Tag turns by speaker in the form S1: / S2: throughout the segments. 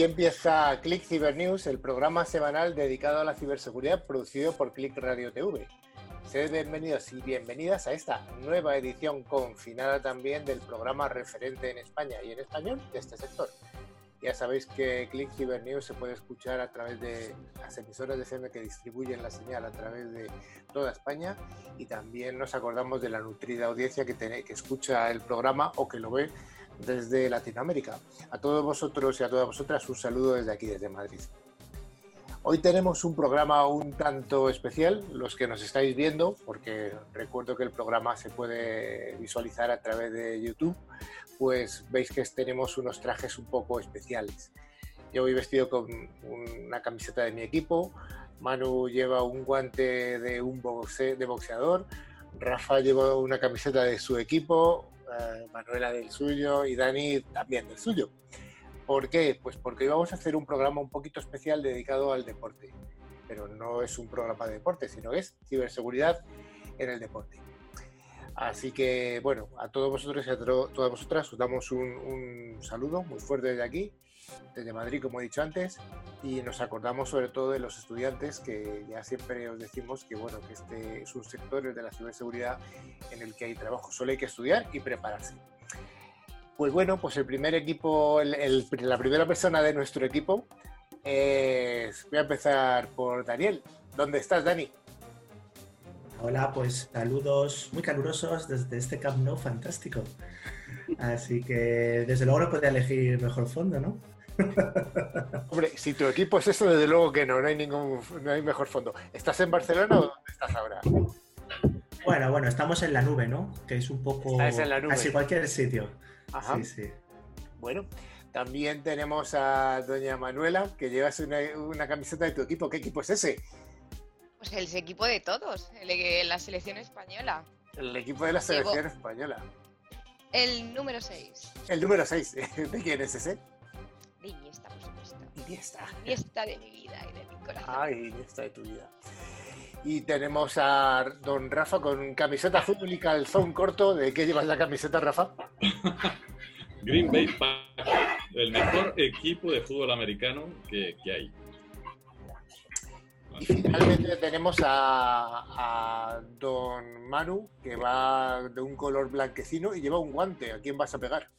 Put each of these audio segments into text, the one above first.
S1: Aquí empieza Click Cyber News, el programa semanal dedicado a la ciberseguridad producido por Click Radio TV. Sed bienvenidos y bienvenidas a esta nueva edición confinada también del programa referente en España y en español de este sector. Ya sabéis que Click Cyber News se puede escuchar a través de las emisoras de FM que distribuyen la señal a través de toda España y también nos acordamos de la nutrida audiencia que, que escucha el programa o que lo ve desde Latinoamérica. A todos vosotros y a todas vosotras un saludo desde aquí, desde Madrid. Hoy tenemos un programa un tanto especial, los que nos estáis viendo, porque recuerdo que el programa se puede visualizar a través de YouTube, pues veis que tenemos unos trajes un poco especiales. Yo voy vestido con una camiseta de mi equipo, Manu lleva un guante de un de boxeador, Rafa lleva una camiseta de su equipo, Manuela del suyo y Dani también del suyo. ¿Por qué? Pues porque vamos a hacer un programa un poquito especial dedicado al deporte. Pero no es un programa de deporte, sino es ciberseguridad en el deporte. Así que, bueno, a todos vosotros y a todas vosotras os damos un, saludo muy fuerte desde aquí, desde Madrid, como he dicho antes, y nos acordamos sobre todo de los estudiantes, que ya siempre os decimos que, bueno, que este es un sector, de la ciberseguridad, en el que hay trabajo, solo hay que estudiar y prepararse. Pues bueno, pues el primer equipo, la primera persona de nuestro equipo es, voy a empezar por Daniel. ¿Dónde estás, Dani?
S2: Hola, pues saludos muy calurosos desde este Camp Nou fantástico. Así que desde luego no podía elegir mejor fondo, ¿no?
S1: Hombre, si tu equipo es eso, desde luego que no, no hay ningún, no hay mejor fondo. ¿Estás en Barcelona o dónde estás ahora?
S2: Bueno, bueno, estamos en la nube, ¿no? Que es un poco
S1: en la nube.
S2: casi cualquier sitio.
S1: Ajá. Sí, sí. Bueno, también tenemos a doña Manuela, que llevas una, camiseta de tu equipo. ¿Qué equipo es ese?
S3: Pues el equipo de todos, el, la selección española.
S1: El equipo de la selección española.
S3: El número 6.
S1: El número 6. ¿De quién es ese?
S3: De Iniesta, por supuesto.
S1: Iniesta.
S3: Iniesta de mi vida y de mi corazón.
S1: Ay, Iniesta de tu vida. Y tenemos a don Rafa con camiseta azul y calzón corto. ¿De qué llevas la camiseta, Rafa?
S4: Green Bay Packers, el mejor equipo de fútbol americano que, hay.
S1: Y finalmente tenemos a, a, don Manu, que va de un color blanquecino y lleva un guante. ¿A quién vas a pegar?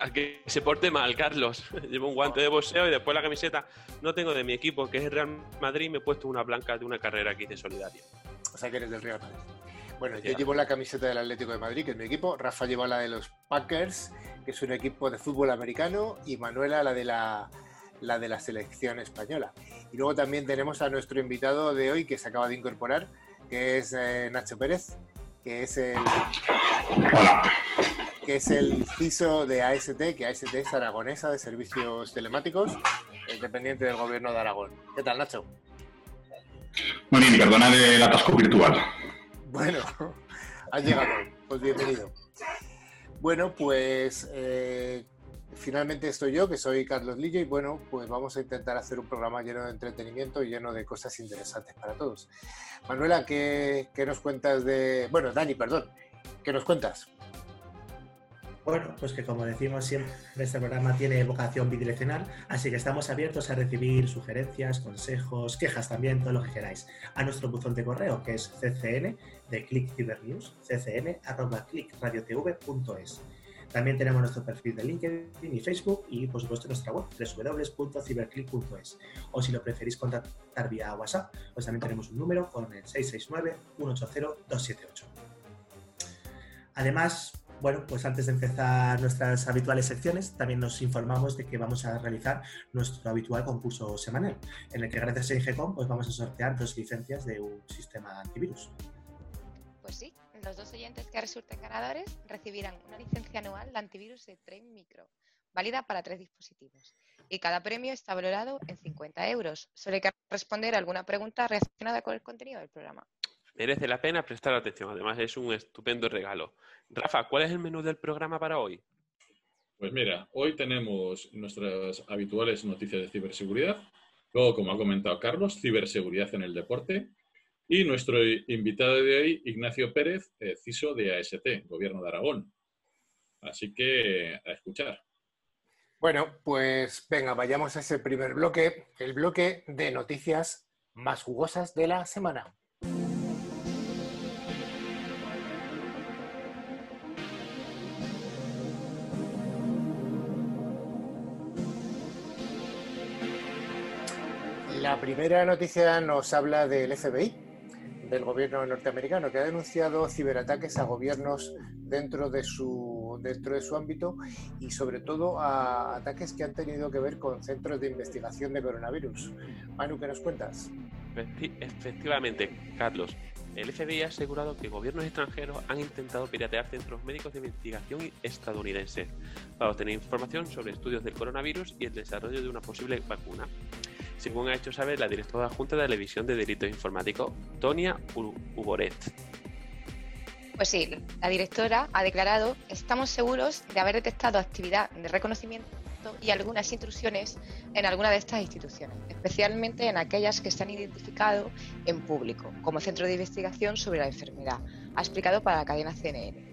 S5: A que se porte mal, Carlos. Llevo un guante de boxeo y después la camiseta no tengo de mi equipo, que es el Real Madrid, me he puesto una blanca de una carrera que hice solidaria.
S1: O sea que eres del Real Madrid. Bueno, yo llevo la camiseta del Atlético de Madrid, que es mi equipo. Rafa lleva la de los Packers, que es un equipo de fútbol americano. Y Manuela la de la, la de la selección española. Y luego también tenemos a nuestro invitado de hoy, que se acaba de incorporar, que es eh, Nacho Pérez, que es el... Hola que es el CISO de AST, que AST es aragonesa de servicios telemáticos, dependiente del gobierno de Aragón. ¿Qué tal, Nacho?
S6: Muy bien, perdona el atasco virtual.
S1: Bueno, has llegado, pues bienvenido. Bueno, pues eh, finalmente estoy yo, que soy Carlos Lillo, y bueno, pues vamos a intentar hacer un programa lleno de entretenimiento y lleno de cosas interesantes para todos. Manuela, ¿qué, qué nos cuentas de... Bueno, Dani, perdón, ¿qué nos cuentas?
S2: Bueno, pues que como decimos siempre, este programa tiene vocación bidireccional, así que estamos abiertos a recibir sugerencias, consejos, quejas también, todo lo que queráis, a nuestro buzón de correo que es ccn de Click News, ccn arroba clickradiotv.es. También tenemos nuestro perfil de LinkedIn y Facebook y por supuesto nuestra web www.ciberclick.es. O si lo preferís contactar vía WhatsApp, pues también tenemos un número con el 669 180 278. Además, bueno, pues antes de empezar nuestras habituales secciones, también nos informamos de que vamos a realizar nuestro habitual concurso semanal, en el que gracias a IGCOM pues vamos a sortear dos licencias de un sistema antivirus.
S3: Pues sí, los dos oyentes que resulten ganadores recibirán una licencia anual de antivirus de Train Micro, válida para tres dispositivos. Y cada premio está valorado en 50 euros. Solo hay que responder a alguna pregunta relacionada con el contenido del programa
S5: merece la pena prestar atención. Además, es un estupendo regalo. Rafa, ¿cuál es el menú del programa para hoy?
S4: Pues mira, hoy tenemos nuestras habituales noticias de ciberseguridad. Luego, como ha comentado Carlos, ciberseguridad en el deporte. Y nuestro invitado de hoy, Ignacio Pérez, eh, CISO de AST, Gobierno de Aragón. Así que a escuchar.
S1: Bueno, pues venga, vayamos a ese primer bloque, el bloque de noticias más jugosas de la semana. La primera noticia nos habla del FBI, del gobierno norteamericano, que ha denunciado ciberataques a gobiernos dentro de su, dentro de su ámbito y sobre todo a ataques que han tenido que ver con centros de investigación de coronavirus. Manu, ¿qué nos cuentas?
S5: Efectivamente, Carlos. El FBI ha asegurado que gobiernos extranjeros han intentado piratear centros médicos de investigación estadounidenses para obtener información sobre estudios del coronavirus y el desarrollo de una posible vacuna según ha hecho saber la directora adjunta de la División de Delitos Informáticos, Tonia Uboret.
S3: Pues sí, la directora ha declarado, estamos seguros de haber detectado actividad de reconocimiento y algunas intrusiones en alguna de estas instituciones, especialmente en aquellas que se han identificado en público, como Centro de Investigación sobre la Enfermedad, ha explicado para la cadena CNN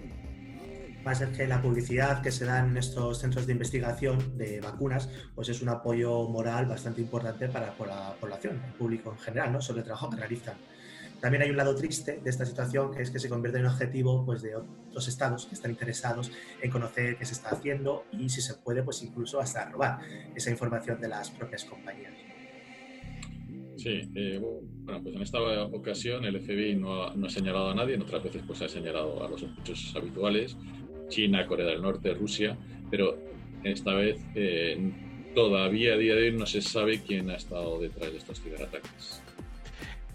S2: va a ser que la publicidad que se da en estos centros de investigación de vacunas, pues es un apoyo moral bastante importante para, la población, el público en general, ¿no? sobre el trabajo que realizan. También hay un lado triste de esta situación, que es que se convierte en un objetivo pues, de otros estados que están interesados en conocer qué se está haciendo y, si se puede, pues incluso hasta robar esa información de las propias compañías.
S4: Sí, eh, bueno, pues en esta ocasión el FBI no ha, no ha, señalado a nadie, en otras veces pues ha señalado a los sospechosos habituales, China, Corea del Norte, Rusia, pero esta vez eh, todavía a día de hoy no se sabe quién ha estado detrás de estos ciberataques.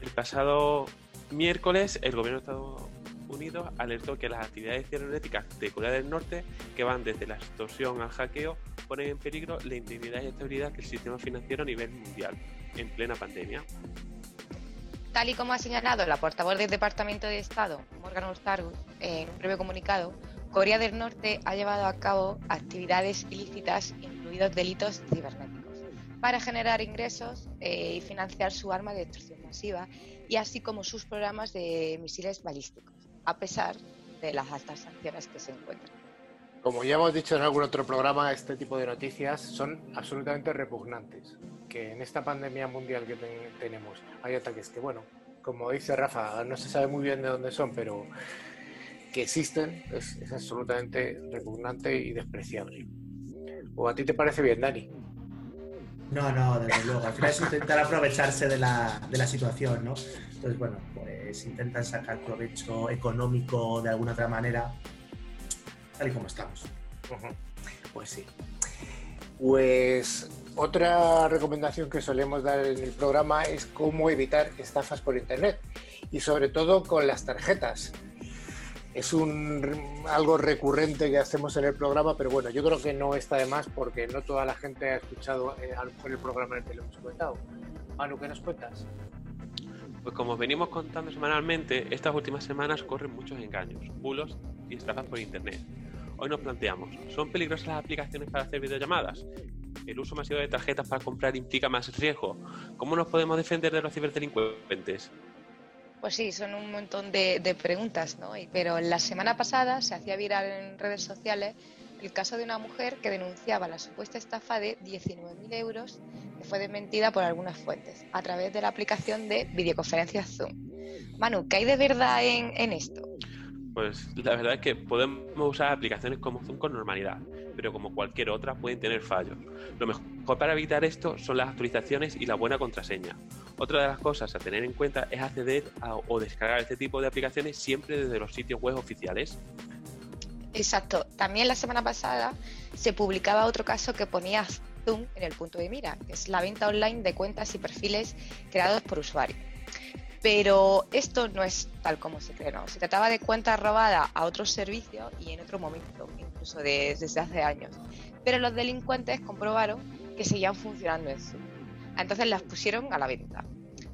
S5: El pasado miércoles el gobierno de Estados Unidos alertó que las actividades cibernéticas de Corea del Norte, que van desde la extorsión al hackeo, ponen en peligro la integridad y estabilidad del sistema financiero a nivel mundial en plena pandemia.
S3: Tal y como ha señalado la portavoz del Departamento de Estado, Morgan Ortagus, en un breve comunicado, Corea del Norte ha llevado a cabo actividades ilícitas, incluidos delitos cibernéticos, para generar ingresos eh, y financiar su arma de destrucción masiva y así como sus programas de misiles balísticos, a pesar de las altas sanciones que se encuentran.
S1: Como ya hemos dicho en algún otro programa, este tipo de noticias son absolutamente repugnantes. Que en esta pandemia mundial que tenemos hay ataques que, bueno, como dice Rafa, no se sabe muy bien de dónde son, pero que existen es, absolutamente repugnante y despreciable. ¿O a ti te parece bien, Dani?
S2: No, no, desde luego. Al final es intentar aprovecharse de la, de la situación, ¿no? Entonces, bueno, pues intentan sacar provecho económico de alguna otra manera, tal y como estamos.
S1: Pues sí. Pues otra recomendación que solemos dar en el programa es cómo evitar estafas por Internet y sobre todo con las tarjetas es un algo recurrente que hacemos en el programa, pero bueno, yo creo que no está de más porque no toda la gente ha escuchado eh, a lo mejor el programa en el que lo hemos comentado. Manu, ¿qué nos cuentas?
S5: Pues como venimos contando semanalmente, estas últimas semanas corren muchos engaños, bulos y estafas por internet. Hoy nos planteamos, ¿son peligrosas las aplicaciones para hacer videollamadas? ¿El uso masivo de tarjetas para comprar implica más riesgo? ¿Cómo nos podemos defender de los ciberdelincuentes?
S3: Pues sí, son un montón de, preguntas, ¿no? Pero la semana pasada se hacía viral en redes sociales el caso de una mujer que denunciaba la supuesta estafa de 19.000 euros que fue desmentida por algunas fuentes a través de la aplicación de videoconferencias Zoom. Manu, ¿qué hay de verdad en, en esto?
S5: Pues la verdad es que podemos usar aplicaciones como Zoom con normalidad, pero como cualquier otra pueden tener fallos. Lo mejor para evitar esto son las actualizaciones y la buena contraseña. Otra de las cosas a tener en cuenta es acceder o descargar este tipo de aplicaciones siempre desde los sitios web oficiales.
S3: Exacto. También la semana pasada se publicaba otro caso que ponía Zoom en el punto de mira, que es la venta online de cuentas y perfiles creados por usuarios. Pero esto no es tal como se cree, ¿no? Se trataba de cuentas robadas a otros servicios y en otro momento, incluso desde hace años. Pero los delincuentes comprobaron que seguían funcionando en Zoom. Entonces las pusieron a la venta.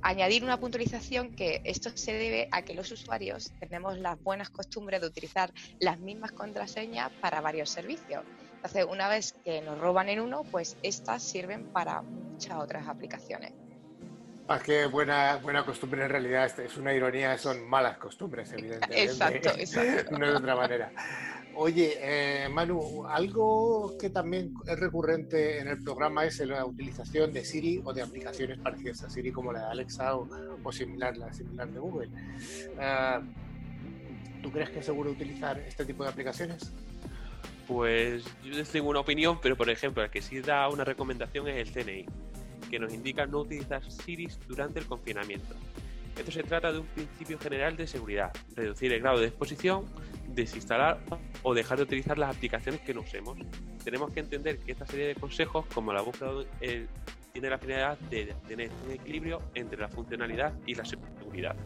S3: Añadir una puntualización que esto se debe a que los usuarios tenemos las buenas costumbres de utilizar las mismas contraseñas para varios servicios. Entonces, una vez que nos roban en uno, pues estas sirven para muchas otras aplicaciones.
S1: Más que buena, buena costumbre, en realidad es una ironía, son malas costumbres, evidentemente.
S3: Exacto, exacto.
S1: no de otra manera. Oye, eh, Manu, algo que también es recurrente en el programa es la utilización de Siri o de aplicaciones parecidas a Siri como la de Alexa o, similar, la similar de Google. Ah, ¿Tú crees que es seguro utilizar este tipo de aplicaciones?
S5: Pues yo tengo una opinión, pero por ejemplo, el que sí da una recomendación es el CNI, que nos indica no utilizar Siri durante el confinamiento. Esto se trata de un principio general de seguridad, reducir el grado de exposición, desinstalar o dejar de utilizar las aplicaciones que no usemos. Tenemos que entender que esta serie de consejos, como la búsqueda, eh, tiene la finalidad de tener un equilibrio entre la funcionalidad y la seguridad.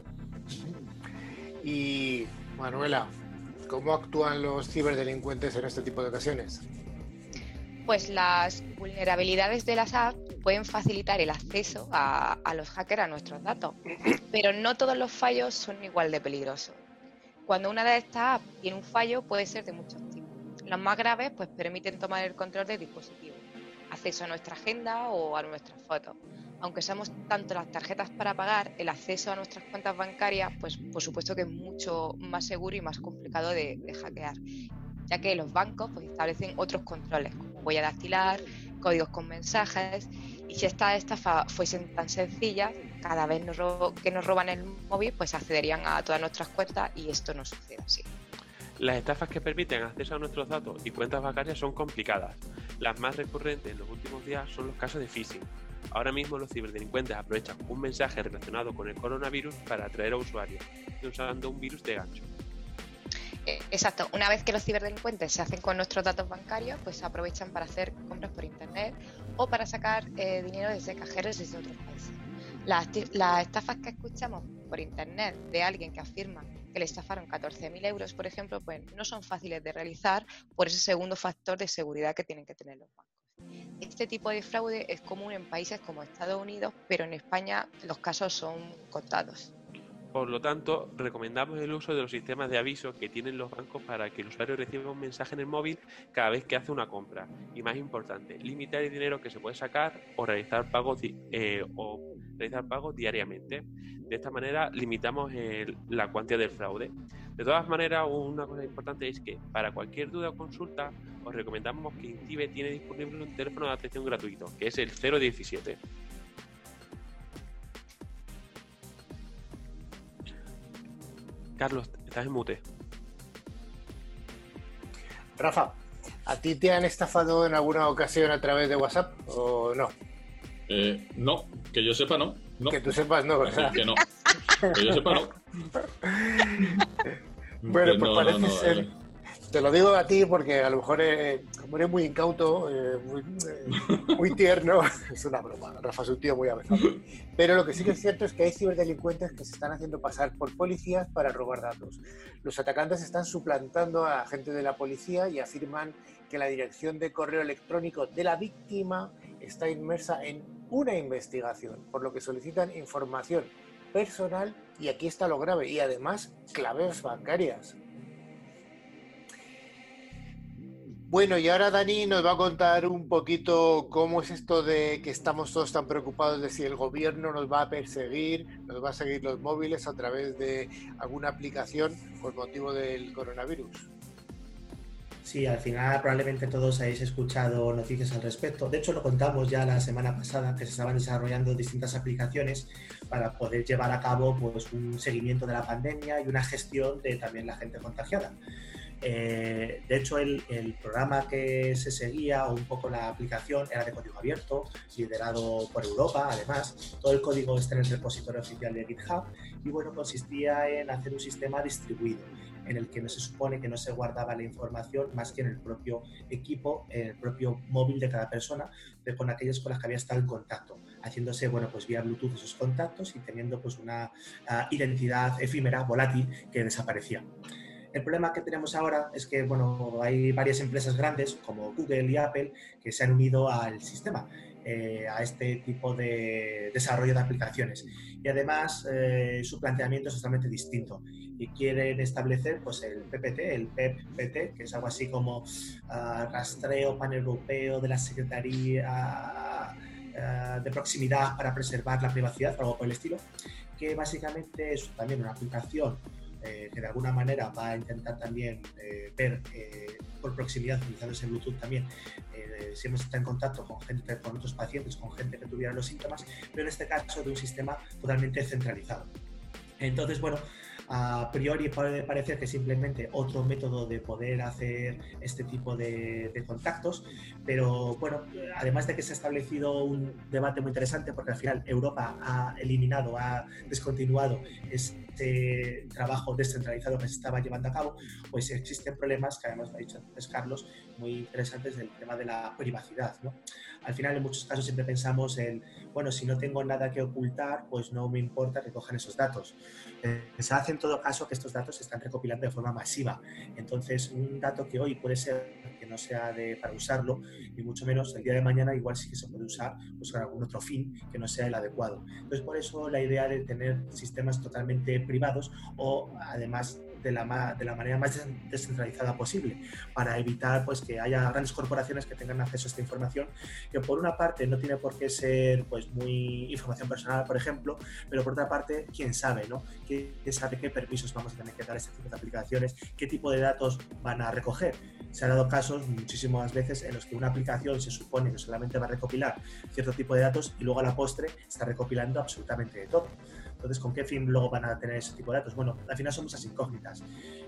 S1: Y Manuela, ¿cómo actúan los ciberdelincuentes en este tipo de ocasiones?
S3: Pues las vulnerabilidades de las apps pueden facilitar el acceso a, los hackers a nuestros datos, pero no todos los fallos son igual de peligrosos. Cuando una de estas apps tiene un fallo puede ser de muchos tipos. Los más graves pues permiten tomar el control del dispositivo, acceso a nuestra agenda o a nuestras fotos. Aunque usamos tanto las tarjetas para pagar, el acceso a nuestras cuentas bancarias, pues por supuesto que es mucho más seguro y más complicado de, de hackear, ya que los bancos pues, establecen otros controles, huella dactilar, códigos con mensajes, y si estas estafas fuesen tan sencillas, cada vez que nos roban el móvil, pues accederían a todas nuestras cuentas y esto no sucede así.
S5: Las estafas que permiten acceso a nuestros datos y cuentas bancarias son complicadas. Las más recurrentes en los últimos días son los casos de phishing. Ahora mismo los ciberdelincuentes aprovechan un mensaje relacionado con el coronavirus para atraer a usuarios, usando un virus de gancho.
S3: Eh, exacto, una vez que los ciberdelincuentes se hacen con nuestros datos bancarios, pues aprovechan para hacer compras por internet o para sacar eh, dinero desde cajeros desde otros países. Las, estafas que escuchamos por internet de alguien que afirma que le estafaron 14.000 euros, por ejemplo, pues no son fáciles de realizar por ese segundo factor de seguridad que tienen que tener los bancos. Este tipo de fraude es común en países como Estados Unidos, pero en España los casos son contados.
S5: Por lo tanto, recomendamos el uso de los sistemas de aviso que tienen los bancos para que el usuario reciba un mensaje en el móvil cada vez que hace una compra. Y más importante, limitar el dinero que se puede sacar o realizar pagos, eh, o realizar pagos diariamente. De esta manera limitamos la cuantía del fraude. De todas maneras, una cosa importante es que para cualquier duda o consulta os recomendamos que INCIBE tiene disponible un teléfono de atención gratuito, que es el 017. Carlos, estás en mute.
S1: Rafa, ¿a ti te han estafado en alguna ocasión a través de WhatsApp o no?
S4: Eh, no, que yo sepa no.
S1: Que tú sepas no,
S4: ¿verdad? Que no. Que yo sepa no.
S1: bueno, pues parece ser... Te lo digo a ti porque a lo mejor, eh, eres muy incauto, eh, eh, muy, tierno, es una broma. Rafa es un tío muy avanzado. Pero lo que sí que es cierto es que hay ciberdelincuentes que se están haciendo pasar por policías para robar datos. Los atacantes están suplantando a gente de la policía y afirman que la dirección de correo electrónico de la víctima está inmersa en una investigación, por lo que solicitan información personal y aquí está lo grave, y además claves bancarias. Bueno, y ahora Dani nos va a contar un poquito cómo es esto de que estamos todos tan preocupados de si el gobierno nos va a perseguir, nos va a seguir los móviles a través de alguna aplicación por motivo del coronavirus.
S2: Sí, al final probablemente todos hayáis escuchado noticias al respecto. De hecho, lo contamos ya la semana pasada que se estaban desarrollando distintas aplicaciones para poder llevar a cabo pues, un seguimiento de la pandemia y una gestión de también la gente contagiada. Eh, de hecho, el, programa que se seguía, o un poco la aplicación, era de código abierto, liderado por Europa, además. Todo el código está en el repositorio oficial de GitHub y, bueno, consistía en hacer un sistema distribuido en el que no se supone que no se guardaba la información más que en el propio equipo, en el propio móvil de cada persona, pero con aquellas con las que había estado en contacto, haciéndose, bueno, pues vía Bluetooth esos contactos y teniendo pues una ah, identidad efímera, volátil, que desaparecía. El problema que tenemos ahora es que bueno, hay varias empresas grandes como Google y Apple que se han unido al sistema, eh, a este tipo de desarrollo de aplicaciones. Y además eh, su planteamiento es totalmente distinto y quieren establecer pues, el PPT, el PEPPT, que es algo así como uh, rastreo paneuropeo de la Secretaría uh, de Proximidad para preservar la privacidad, algo por el estilo, que básicamente es también una aplicación eh, que de alguna manera va a intentar también ver por proximidad, utilizando ese Bluetooth también, si hemos estado en contacto con gente, con otros pacientes, con gente que tuviera los síntomas, pero en este caso de un sistema totalmente centralizado. Entonces, bueno, a priori puede parecer que simplemente otro método de poder hacer este tipo de, contactos, pero bueno, además de que se ha establecido un debate muy interesante, porque al final Europa ha eliminado, ha descontinuado este trabajo descentralizado que se estaba llevando a cabo, pues existen problemas, que además lo ha dicho antes Carlos, muy interesantes del tema de la privacidad. ¿no? Al final, en muchos casos siempre pensamos en, bueno, si no tengo nada que ocultar, pues no me importa que cojan esos datos. Eh, se hace en todo caso que estos datos se están recopilando de forma masiva. Entonces, un dato que hoy puede ser que no sea de, para usarlo, y mucho menos el día de mañana igual sí que se puede usar pues, con algún otro fin que no sea el adecuado. Entonces, por eso la idea de tener sistemas totalmente privados o además de la, de la manera más descentralizada posible para evitar pues, que haya grandes corporaciones que tengan acceso a esta información que por una parte no tiene por qué ser pues, muy información personal, por ejemplo, pero por otra parte, quién sabe, ¿no? ¿Quién sabe qué permisos vamos a tener que dar a este tipo de aplicaciones? ¿Qué tipo de datos van a recoger? Se han dado casos muchísimas veces en los que una aplicación se supone que solamente va a recopilar cierto tipo de datos y luego a la postre está recopilando absolutamente de todo. Entonces, ¿con qué fin luego van a tener ese tipo de datos? Bueno, al final son muchas incógnitas.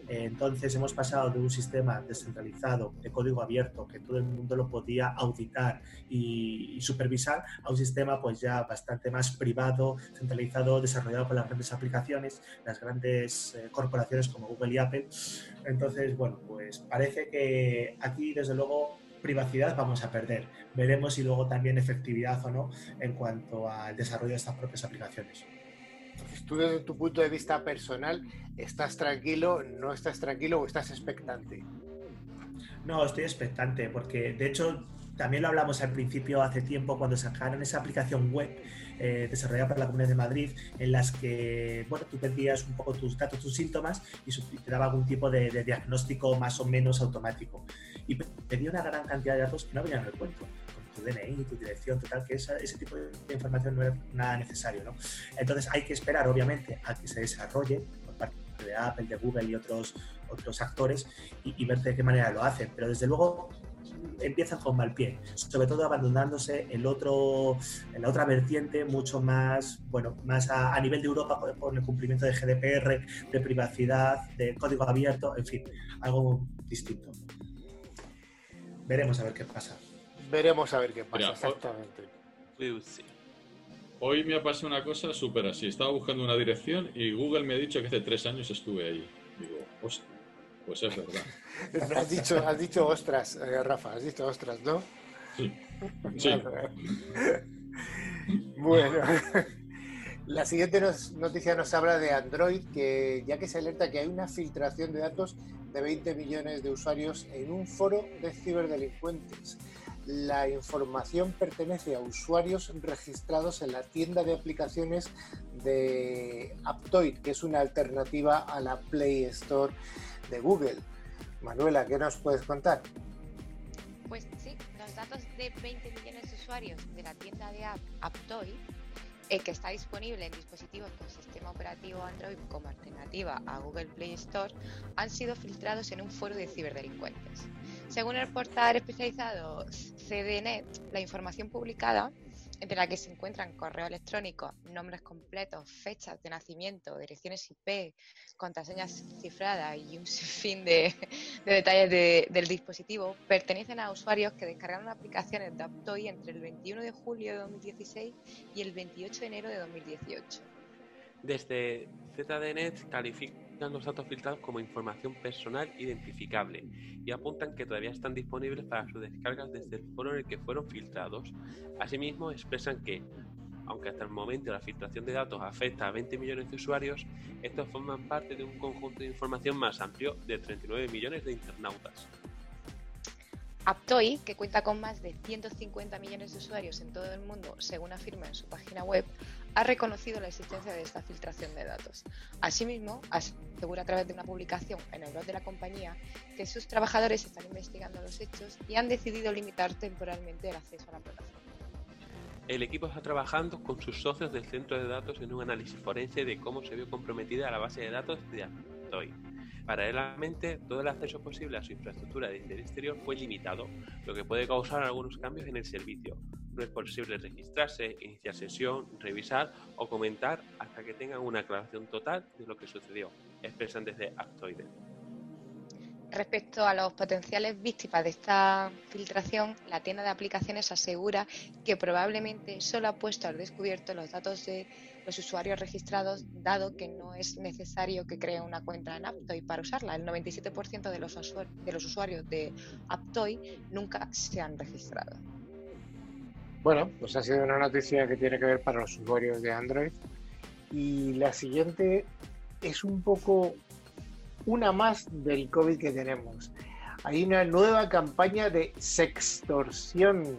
S2: entonces, hemos pasado de un sistema descentralizado, de código abierto, que todo el mundo lo podía auditar y, supervisar, a un sistema pues ya bastante más privado, centralizado, desarrollado por las grandes aplicaciones, las grandes eh, corporaciones como Google y Apple. Entonces, bueno, pues parece que aquí, desde luego, privacidad vamos a perder. Veremos si luego también efectividad o no en cuanto al desarrollo de estas propias aplicaciones
S1: tú desde tu punto de vista personal, ¿estás tranquilo, no estás tranquilo o estás expectante?
S2: No, estoy expectante porque de hecho también lo hablamos al principio hace tiempo cuando sacaron esa aplicación web eh, desarrollada por la Comunidad de Madrid en las que bueno, tú pedías un poco tus datos, tus síntomas y te daba algún tipo de, diagnóstico más o menos automático. Y pedía una gran cantidad de datos que no venían en el cuento tu DNI, tu dirección, total, que ese tipo de información no es nada necesario. ¿no? Entonces hay que esperar, obviamente, a que se desarrolle por parte de Apple, de Google y otros, otros actores y, ver de qué manera lo hacen. Pero desde luego empiezan con mal pie, sobre todo abandonándose el otro, la otra vertiente mucho más, bueno, más a, nivel de Europa con el cumplimiento de GDPR, de privacidad, de código abierto, en fin, algo distinto. Veremos a ver qué pasa.
S1: Veremos a ver qué pasa, exactamente.
S4: Hoy me ha pasado una cosa súper así. Estaba buscando una dirección y Google me ha dicho que hace tres años estuve ahí. Digo, pues es verdad.
S1: has, dicho, has dicho ostras, eh, Rafa, has dicho ostras, ¿no?
S4: Sí. sí.
S1: bueno. La siguiente noticia nos habla de Android, que ya que se alerta que hay una filtración de datos de 20 millones de usuarios en un foro de ciberdelincuentes la información pertenece a usuarios registrados en la tienda de aplicaciones de Aptoid, que es una alternativa a la Play Store de Google. Manuela, ¿qué nos puedes contar?
S3: Pues sí, los datos de 20 millones de usuarios de la tienda de app Aptoid, eh, que está disponible en dispositivos con sistema operativo Android como alternativa a Google Play Store, han sido filtrados en un foro de ciberdelincuentes. Según el portal especializado CDNet, la información publicada, entre la que se encuentran correos electrónicos, nombres completos, fechas de nacimiento, direcciones IP, contraseñas cifradas y un sinfín de, detalles del dispositivo, pertenecen a usuarios que descargaron aplicaciones de Aptoy entre el 21 de julio de 2016 y el 28 de enero de 2018.
S5: Desde ZDNet los datos filtrados como información personal identificable y apuntan que todavía están disponibles para su descarga desde el foro en el que fueron filtrados. Asimismo, expresan que, aunque hasta el momento la filtración de datos afecta a 20 millones de usuarios, estos forman parte de un conjunto de información más amplio de 39 millones de internautas.
S3: Aptoy, que cuenta con más de 150 millones de usuarios en todo el mundo, según afirma en su página web, ha reconocido la existencia de esta filtración de datos. Asimismo, asegura a través de una publicación en el blog de la compañía que sus trabajadores están investigando los hechos y han decidido limitar temporalmente el acceso a la plataforma.
S5: El equipo está trabajando con sus socios del centro de datos en un análisis forense de cómo se vio comprometida la base de datos de Aptoide. Paralelamente, todo el acceso posible a su infraestructura de exterior fue limitado, lo que puede causar algunos cambios en el servicio. No es posible registrarse, iniciar sesión, revisar o comentar hasta que tengan una aclaración total de lo que sucedió, expresan desde Aptoide.
S3: Respecto a los potenciales víctimas de esta filtración, la tienda de aplicaciones asegura que probablemente solo ha puesto al descubierto los datos de los usuarios registrados, dado que no es necesario que creen una cuenta en Aptoy para usarla. El 97% de los, de los usuarios de Aptoy nunca se han registrado.
S1: Bueno, pues ha sido una noticia que tiene que ver para los usuarios de Android. Y la siguiente es un poco una más del COVID que tenemos. Hay una nueva campaña de sextorsión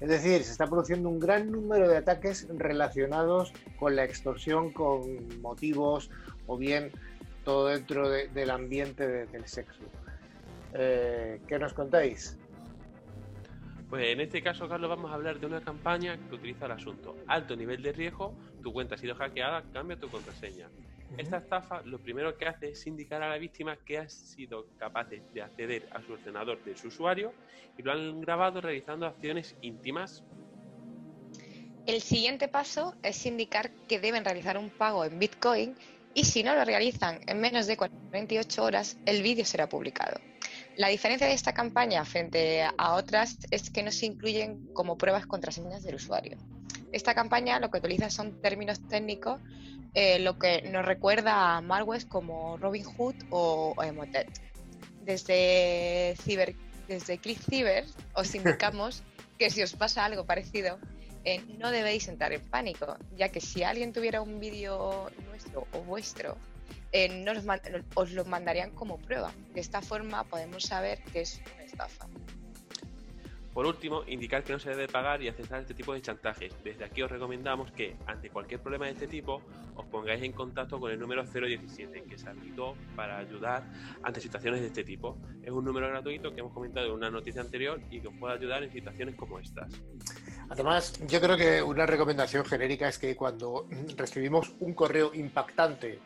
S1: es decir, se está produciendo un gran número de ataques relacionados con la extorsión, con motivos o bien todo dentro del ambiente del sexo. Eh, ¿Qué nos contáis?
S5: Pues en este caso, Carlos, vamos a hablar de una campaña que utiliza el asunto. Alto nivel de riesgo, tu cuenta ha sido hackeada, cambia tu contraseña. Esta estafa lo primero que hace es indicar a la víctima que ha sido capaz de acceder a su ordenador de su usuario y lo han grabado realizando acciones íntimas.
S3: El siguiente paso es indicar que deben realizar un pago en Bitcoin y si no lo realizan en menos de 48 horas, el vídeo será publicado. La diferencia de esta campaña frente a otras es que no se incluyen como pruebas contraseñas del usuario. Esta campaña lo que utiliza son términos técnicos eh, lo que nos recuerda a malwares como Robinhood o, Emotet. Desde, Ciber, desde ClickCiber os indicamos que si os pasa algo parecido, eh, no debéis entrar en pánico, ya que si alguien tuviera un vídeo nuestro o vuestro, eh, os lo mandarían como prueba. De esta forma podemos saber que es una estafa.
S5: Por último, indicar que no se debe pagar y aceptar este tipo de chantajes. Desde aquí os recomendamos que, ante cualquier problema de este tipo, os pongáis en contacto con el número 017, que se habilitó para ayudar ante situaciones de este tipo. Es un número gratuito que hemos comentado en una noticia anterior y que os puede ayudar en situaciones como estas.
S1: Además, yo creo que una recomendación genérica es que cuando recibimos un correo impactante,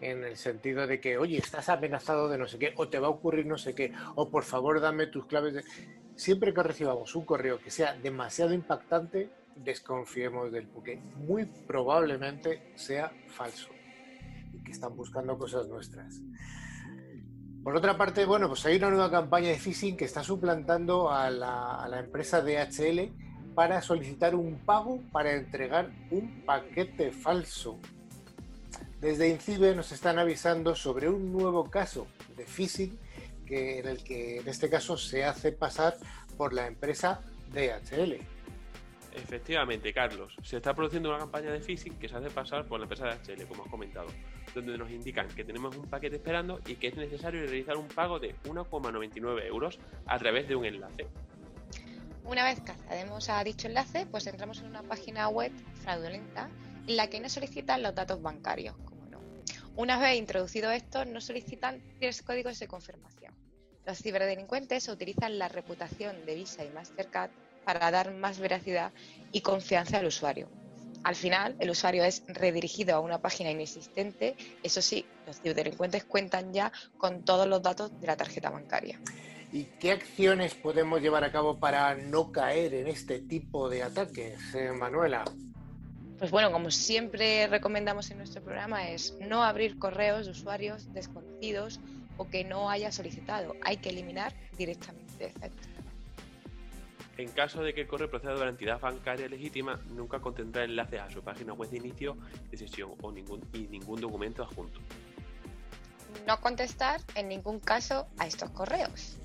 S1: en el sentido de que, oye, estás amenazado de no sé qué, o te va a ocurrir no sé qué, o por favor dame tus claves de siempre que recibamos un correo que sea demasiado impactante, desconfiemos del porque muy probablemente sea falso y que están buscando cosas nuestras. Por otra parte, bueno, pues hay una nueva campaña de phishing que está suplantando a la, a la empresa DHL para solicitar un pago para entregar un paquete falso. Desde INCIBE nos están avisando sobre un nuevo caso de phishing en el que en este caso se hace pasar por la empresa DHL.
S5: Efectivamente, Carlos. Se está produciendo una campaña de phishing que se hace pasar por la empresa DHL, como has comentado, donde nos indican que tenemos un paquete esperando y que es necesario realizar un pago de 1,99 euros a través de un enlace.
S3: Una vez que accedemos a dicho enlace, pues entramos en una página web fraudulenta en la que nos solicitan los datos bancarios, una vez introducido esto, nos solicitan tres códigos de confirmación. Los ciberdelincuentes utilizan la reputación de Visa y Mastercard para dar más veracidad y confianza al usuario. Al final, el usuario es redirigido a una página inexistente. Eso sí, los ciberdelincuentes cuentan ya con todos los datos de la tarjeta bancaria.
S1: ¿Y qué acciones podemos llevar a cabo para no caer en este tipo de ataques, eh, Manuela?
S3: Pues bueno, como siempre recomendamos en nuestro programa, es no abrir correos de usuarios desconocidos o que no haya solicitado. Hay que eliminar directamente.
S5: En caso de que el correo proceda de una entidad bancaria legítima, nunca contendrá enlaces a su página web de inicio de sesión o ningún, y ningún documento adjunto.
S3: No contestar en ningún caso a estos correos.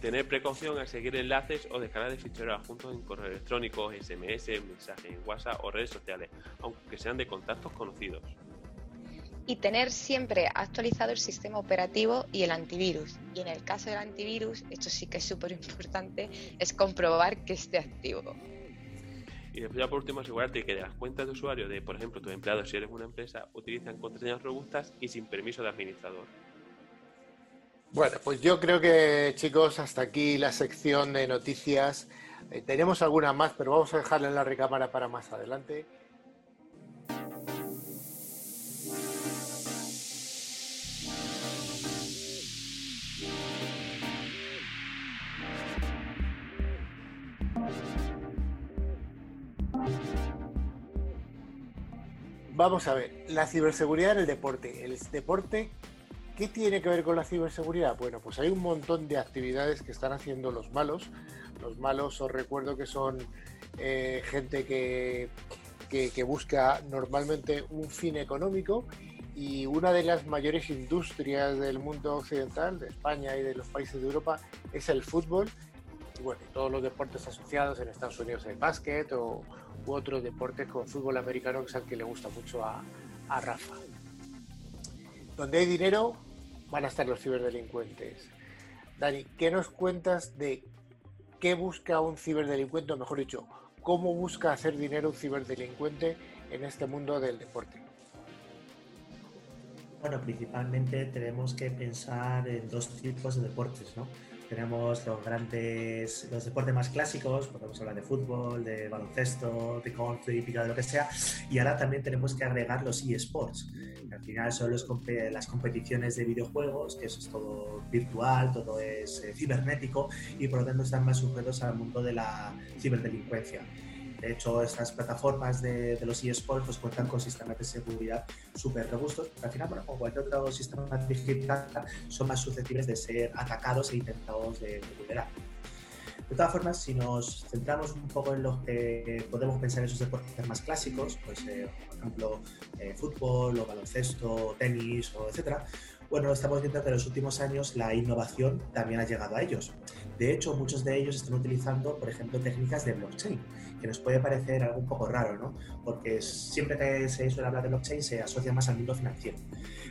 S5: Tener precaución al seguir enlaces o descargar de ficheros adjuntos en correo electrónico, SMS, mensajes en WhatsApp o redes sociales, aunque sean de contactos conocidos.
S3: Y tener siempre actualizado el sistema operativo y el antivirus. Y en el caso del antivirus, esto sí que es súper importante, es comprobar que esté activo.
S5: Y después ya por último asegurarte que las cuentas de usuario de, por ejemplo, tus empleados si eres una empresa, utilizan contraseñas robustas y sin permiso de administrador.
S1: Bueno, pues yo creo que, chicos, hasta aquí la sección de noticias. Eh, tenemos algunas más, pero vamos a dejarla en la recámara para más adelante. Vamos a ver, la ciberseguridad en el deporte. El deporte ¿qué tiene que ver con la ciberseguridad? Bueno, pues hay un montón de actividades que están haciendo los malos. Los malos os recuerdo que son eh, gente que, que busca normalmente un fin económico y una de las mayores industrias del mundo occidental, de España y de los países de Europa, es el fútbol. Y bueno, todos los deportes asociados en Estados Unidos, el básquet o, u otros deportes con fútbol americano, que es el que le gusta mucho a, a Rafa. Donde hay dinero, van a estar los ciberdelincuentes. Dani, ¿qué nos cuentas de qué busca un ciberdelincuente, o mejor dicho, cómo busca hacer dinero un ciberdelincuente en este mundo del deporte?
S2: Bueno, principalmente tenemos que pensar en dos tipos de deportes, ¿no? Tenemos los grandes, los deportes más clásicos, podemos hablar de fútbol, de baloncesto, de golf, de hípica, de lo que sea, y ahora también tenemos que agregar los eSports. Al final son los, las competiciones de videojuegos, que eso es todo virtual, todo es eh, cibernético, y por lo tanto están más sujetos al mundo de la ciberdelincuencia. De hecho, estas plataformas de, los eSports pues, cuentan con sistemas de seguridad súper robustos. Al final, bueno, como cualquier otro sistema digital, son más susceptibles de ser atacados e intentados de, vulnerar. De todas formas, si nos centramos un poco en lo que podemos pensar en esos deportes más clásicos, pues eh, por ejemplo eh, fútbol o baloncesto, tenis o etcétera, bueno, estamos viendo que en los últimos años la innovación también ha llegado a ellos. De hecho, muchos de ellos están utilizando, por ejemplo, técnicas de blockchain que nos puede parecer algo un poco raro, ¿no? Porque siempre que se suele hablar de blockchain se asocia más al mundo financiero.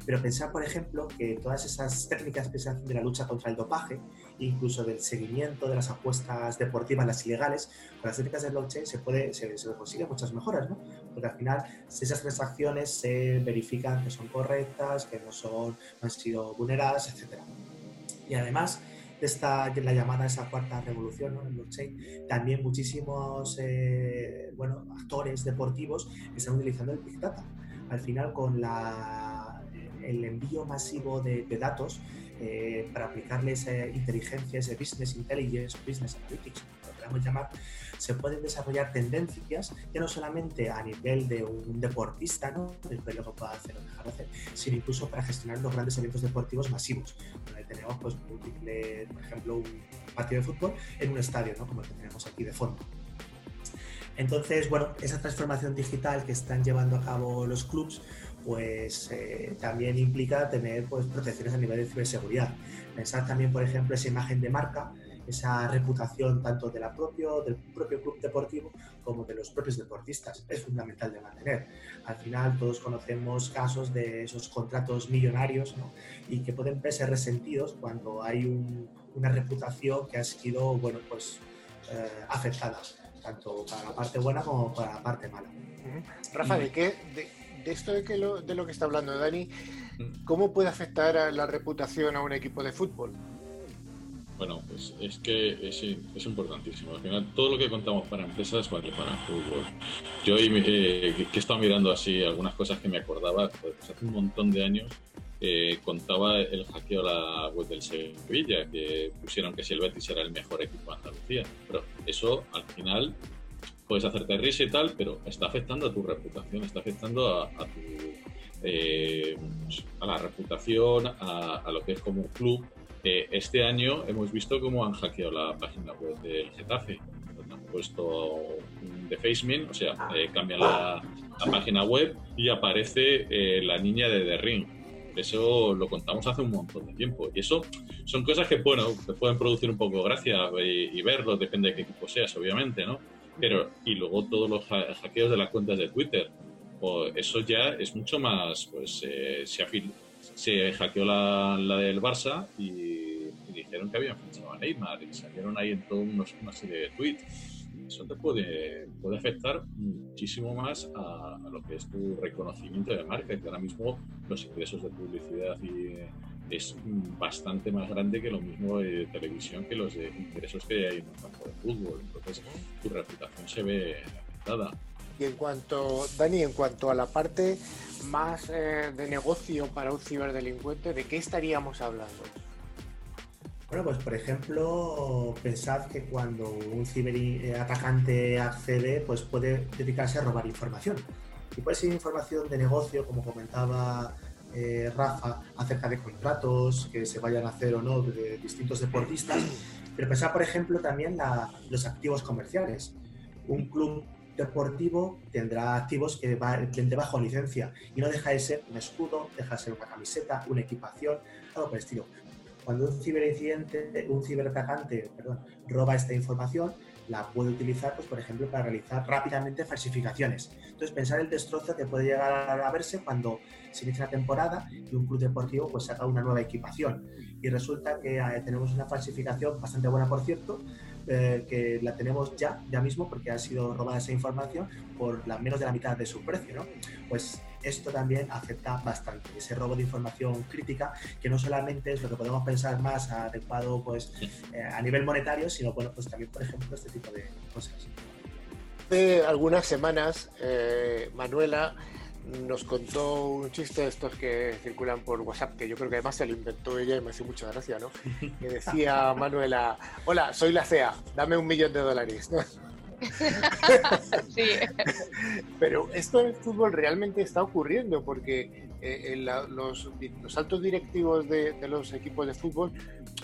S2: Pero pensar, por ejemplo, que todas esas técnicas que se hacen de la lucha contra el dopaje, incluso del seguimiento de las apuestas deportivas, las ilegales, con las técnicas de blockchain se puede, se, se consiguen muchas mejoras, ¿no? Porque al final esas transacciones se verifican que son correctas, que no, son, no han sido vulneradas, etc. Y además, esta, la llamada esa cuarta revolución ¿no? blockchain, también muchísimos eh, bueno, actores deportivos están utilizando el Big Data. Al final, con la, el envío masivo de, de datos, eh, para aplicarles eh, inteligencia, ese business intelligence, business analytics, llamar, se pueden desarrollar tendencias que no solamente a nivel de un deportista, ¿no? de lo que pueda hacer o dejar de hacer, sino incluso para gestionar los grandes eventos deportivos masivos, donde tenemos, pues, múltiple, por ejemplo, un partido de fútbol en un estadio, ¿no? como el que tenemos aquí de fondo. Entonces, bueno, esa transformación digital que están llevando a cabo los clubs, pues eh, también implica tener pues, protecciones a nivel de ciberseguridad. Pensar también, por ejemplo, esa imagen de marca esa reputación tanto de la propio, del propio club deportivo como de los propios deportistas. Es fundamental de mantener. Al final todos conocemos casos de esos contratos millonarios ¿no? y que pueden ser resentidos cuando hay un, una reputación que ha sido bueno, pues, eh, afectada, tanto para la parte buena como para la parte mala.
S1: Rafa, ¿de, qué, de, de esto de, que lo, de lo que está hablando Dani, ¿cómo puede afectar a la reputación a un equipo de fútbol?
S4: Bueno, pues es que es, es, importantísimo. Al final, todo lo que contamos para empresas vale para el fútbol. Yo eh, que he estado mirando así algunas cosas que me acordaba, pues hace un montón de años eh, contaba el hackeo a la web del Sevilla, que pusieron que si el Betis era el mejor equipo de Andalucía. Pero eso, al final, puedes hacerte risa y tal, pero está afectando a tu reputación, está afectando a, a tu... Eh, a la reputación, a, a lo que es como un club eh, este año hemos visto cómo han hackeado la página web del Getafe. Han puesto de Facemin, o sea, eh, cambian la, página web y aparece eh, la niña de The Ring. Eso lo contamos hace un montón de tiempo. Y eso son cosas que, bueno, te pueden producir un poco gracia y, y verlo, depende de qué equipo seas, obviamente, ¿no? Pero, y luego todos los hackeos de las cuentas de Twitter. Pues eso ya es mucho más, pues eh, se, se hackeó la, la, del Barça y, dijeron que habían fichado a Neymar y salieron ahí en toda una serie de tweets. Eso te puede, puede afectar muchísimo más a, lo que es tu reconocimiento de marca, que ahora mismo los ingresos de publicidad es bastante más grande que lo mismo de televisión que los de ingresos que hay en un campo de fútbol. Entonces tu reputación se ve afectada.
S1: Y en cuanto, Dani, en cuanto a la parte más eh, de negocio para un ciberdelincuente, ¿de qué estaríamos hablando?
S2: Bueno, pues por ejemplo, pensad que cuando un ciberatacante accede, pues puede dedicarse a robar información. Y puede ser información de negocio, como comentaba eh, Rafa, acerca de contratos que se vayan a hacer o no de distintos deportistas, pero pensar, por ejemplo, también los activos comerciales. Un club deportivo tendrá activos que venden bajo licencia y no deja de ser un escudo, deja de ser una camiseta, una equipación, algo por el estilo. Cuando un ciberincidente, un ciberatacante, perdón, roba esta información, la puede utilizar, pues, por ejemplo, para realizar rápidamente falsificaciones. Entonces, pensar el destrozo que puede llegar a verse cuando se inicia la temporada y un club deportivo pues saca una nueva equipación. Y resulta que eh, tenemos una falsificación bastante buena, por cierto, eh, que la tenemos ya, ya mismo, porque ha sido robada esa información por la, menos de la mitad de su precio, ¿no? Pues esto también afecta bastante, ese robo de información crítica, que no solamente es lo que podemos pensar más adecuado pues, eh, a nivel monetario, sino bueno, pues también, por ejemplo, este tipo de cosas.
S1: Hace algunas semanas, Manuela nos contó un chiste de estos que circulan por WhatsApp, que yo creo que además se lo inventó ella y me hace mucha gracia, ¿no? Que decía Manuela, hola, soy la CEA, dame un millón de dólares. sí. Pero esto en el fútbol realmente está ocurriendo porque eh, los, altos directivos de, los equipos de fútbol,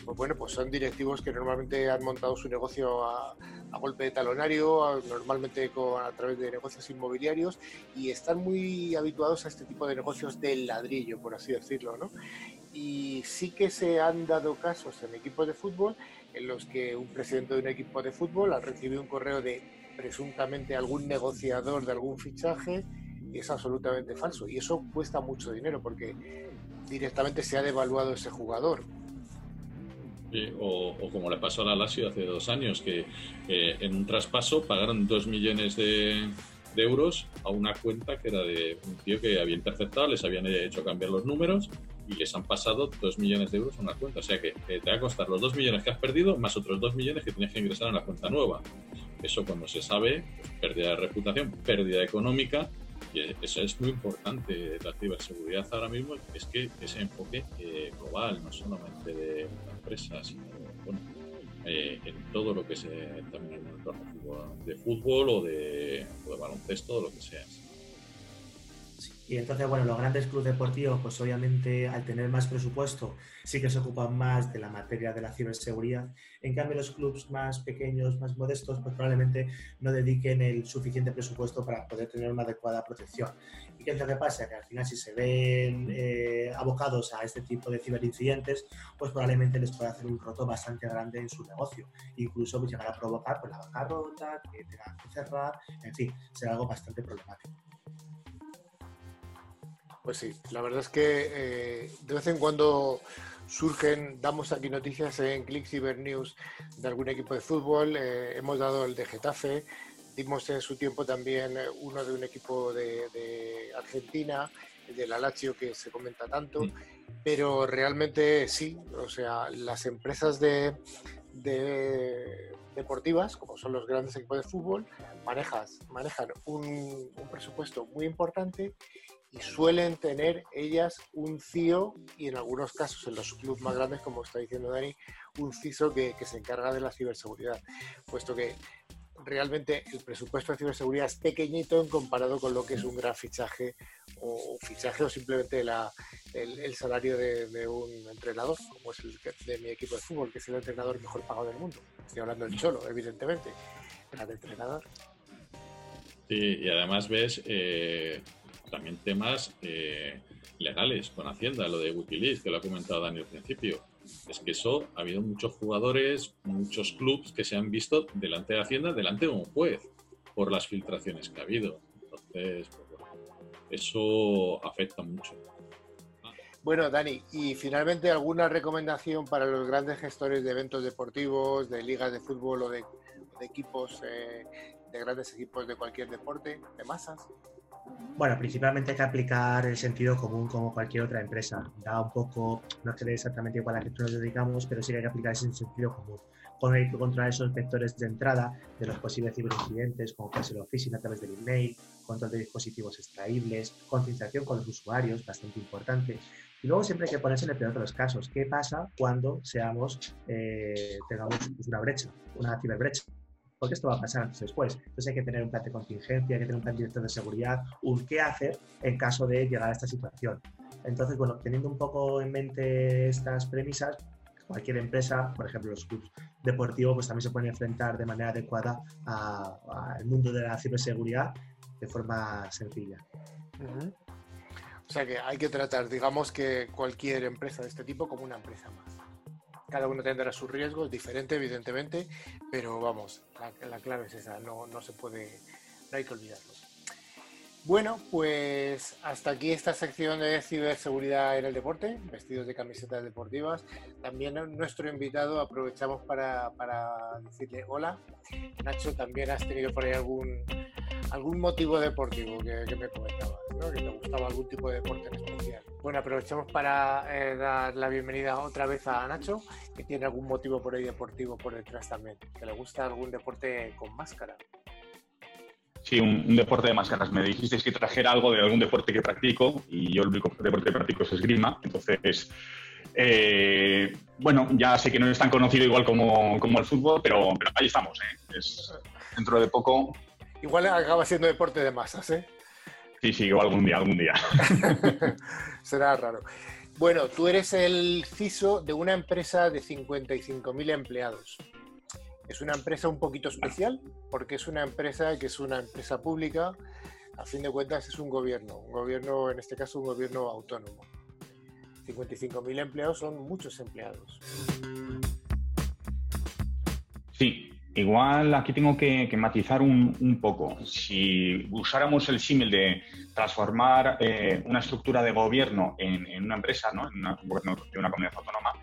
S1: pues bueno, pues son directivos que normalmente han montado su negocio a, golpe de talonario, normalmente a través de negocios inmobiliarios y están muy habituados a este tipo de negocios del ladrillo, por así decirlo, ¿no? Y sí que se han dado casos en equipos de fútbol en los que un presidente de un equipo de fútbol ha recibido un correo de presuntamente algún negociador de algún fichaje es absolutamente falso. Y eso cuesta mucho dinero porque directamente se ha devaluado ese jugador.
S4: o, como le pasó a la Lazio hace dos años, que eh, en un traspaso pagaron dos millones de, euros a una cuenta que era de un tío que había interceptado, les habían hecho cambiar los números y les han pasado 2 millones de euros a una cuenta. O sea que te va a costar los 2 millones que has perdido más otros 2 millones que tienes que ingresar en la cuenta nueva. Eso cuando se sabe, pues, pérdida de reputación, pérdida económica, y eso es muy importante. La ciberseguridad ahora mismo es que ese enfoque eh, global, no solamente de una empresa, sino bueno, eh, en todo lo que se también en el entorno de fútbol o de, o de baloncesto o lo que sea.
S2: Y entonces, bueno, los grandes clubes deportivos, pues obviamente al tener más presupuesto, sí que se ocupan más de la materia de la ciberseguridad. En cambio, los clubes más pequeños, más modestos, pues probablemente no dediquen el suficiente presupuesto para poder tener una adecuada protección. ¿Y qué entonces pasa? Que al final, si se ven eh, abocados a este tipo de ciberincidentes, pues probablemente les pueda hacer un roto bastante grande en su negocio. Incluso pues, llegar a provocar pues, la bancarrota, que tengan que cerrar, en fin, será algo bastante problemático.
S1: Pues sí, la verdad es que eh, de vez en cuando surgen, damos aquí noticias en Click Cyber News de algún equipo de fútbol, eh, hemos dado el de Getafe, dimos en su tiempo también eh, uno de un equipo de, Argentina, el de la Lazio que se comenta tanto, mm. pero realmente sí, o sea, las empresas de, deportivas, como son los grandes equipos de fútbol, manejas, manejan un, un presupuesto muy importante y suelen tener ellas un CIO y en algunos casos en los clubes más grandes, como está diciendo Dani, un CISO que, se encarga de la ciberseguridad, puesto que realmente el presupuesto de ciberseguridad es pequeñito en comparado con lo que es un gran fichaje o, fichaje o simplemente el, salario de, un entrenador, como es el de mi equipo de fútbol, que es el entrenador mejor pagado del mundo. Estoy hablando del Cholo, evidentemente, el entrenador.
S4: Sí, y además ves eh, también temas eh, legales con Hacienda, lo de Wikileaks, que lo ha comentado Dani al principio. Es que eso ha habido muchos jugadores, muchos clubes que se han visto delante de Hacienda, delante de un juez, por las filtraciones que ha habido. Entonces, pues, eso afecta mucho.
S1: Bueno, Dani, y finalmente, ¿alguna recomendación para los grandes gestores de eventos deportivos, de ligas de fútbol o de, equipos, eh, de grandes equipos de cualquier deporte, de masas?
S2: Bueno, principalmente hay que aplicar el sentido común como cualquier otra empresa. Da un poco, no sé exactamente igual a qué nos dedicamos, pero sí que hay que aplicar ese sentido común. Hay que controlar esos vectores de entrada de los posibles ciberincidentes, como puede ser el phishing a través del email, control de dispositivos extraíbles, concienciación con los usuarios, bastante importante. Y luego siempre hay que ponerse en el peor de los casos. ¿Qué pasa cuando seamos, eh, tengamos una brecha, una ciberbrecha? Porque esto va a pasar antes o después. Entonces hay que tener un plan de contingencia, hay que tener un plan director de seguridad, un qué hacer en caso de llegar a esta situación. Entonces, bueno, teniendo un poco en mente estas premisas, cualquier empresa, por ejemplo los clubes deportivos, pues también se pueden enfrentar de manera adecuada al mundo de la ciberseguridad de forma sencilla.
S1: O sea que hay que tratar, digamos que cualquier empresa de este tipo como una empresa más. Cada uno tendrá sus riesgos, diferente evidentemente, pero vamos, la, clave es esa, no, no se puede, no hay que olvidarlo. Bueno, pues hasta aquí esta sección de ciberseguridad en el deporte, vestidos de camisetas deportivas. También nuestro invitado aprovechamos para, decirle hola. Nacho, también has tenido por ahí algún, algún motivo deportivo que, me comentabas, ¿no? que te gustaba algún tipo de deporte en especial. Bueno, aprovechamos para eh, dar la bienvenida otra vez a Nacho, que tiene algún motivo por ahí deportivo por detrás también, que le gusta algún deporte con máscara.
S6: Sí, un, deporte de máscaras. Me dijisteis que trajera algo de algún deporte que practico y yo el único deporte que practico es esgrima. Entonces, eh, bueno, ya sé que no es tan conocido igual como, el fútbol, pero, ahí estamos. ¿eh? dentro de poco.
S1: Igual acaba siendo deporte de masas, ¿eh?
S6: Sí, sí, o algún día, algún día.
S1: Será raro. Bueno, tú eres el CISO de una empresa de 55.000 empleados. Es una empresa un poquito especial porque es una empresa que es una empresa pública, a fin de cuentas es un gobierno, un gobierno, en este caso un gobierno autónomo. 55.000 empleados son muchos empleados.
S6: Sí, igual aquí tengo que, matizar un, poco. Si usáramos el símil de transformar eh, una estructura de gobierno en, una empresa, ¿no? en una, de una comunidad autónoma,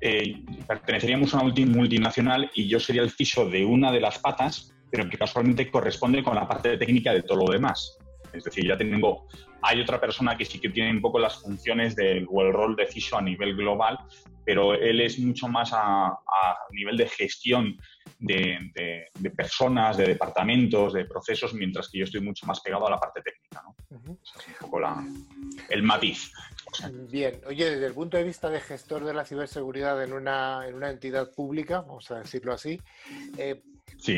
S6: eh, perteneceríamos a una multinacional y yo sería el CISO de una de las patas, pero que casualmente corresponde con la parte técnica de todo lo demás. Es decir, ya tengo, hay otra persona que sí que tiene un poco las funciones del, o el rol de CISO a nivel global, pero él es mucho más a, nivel de gestión de, personas, de departamentos, de procesos, mientras que yo estoy mucho más pegado a la parte técnica. ¿no? Es un poco el matiz.
S1: Bien, oye, desde el punto de vista de gestor de la ciberseguridad en una, en una entidad pública, vamos a decirlo así, eh,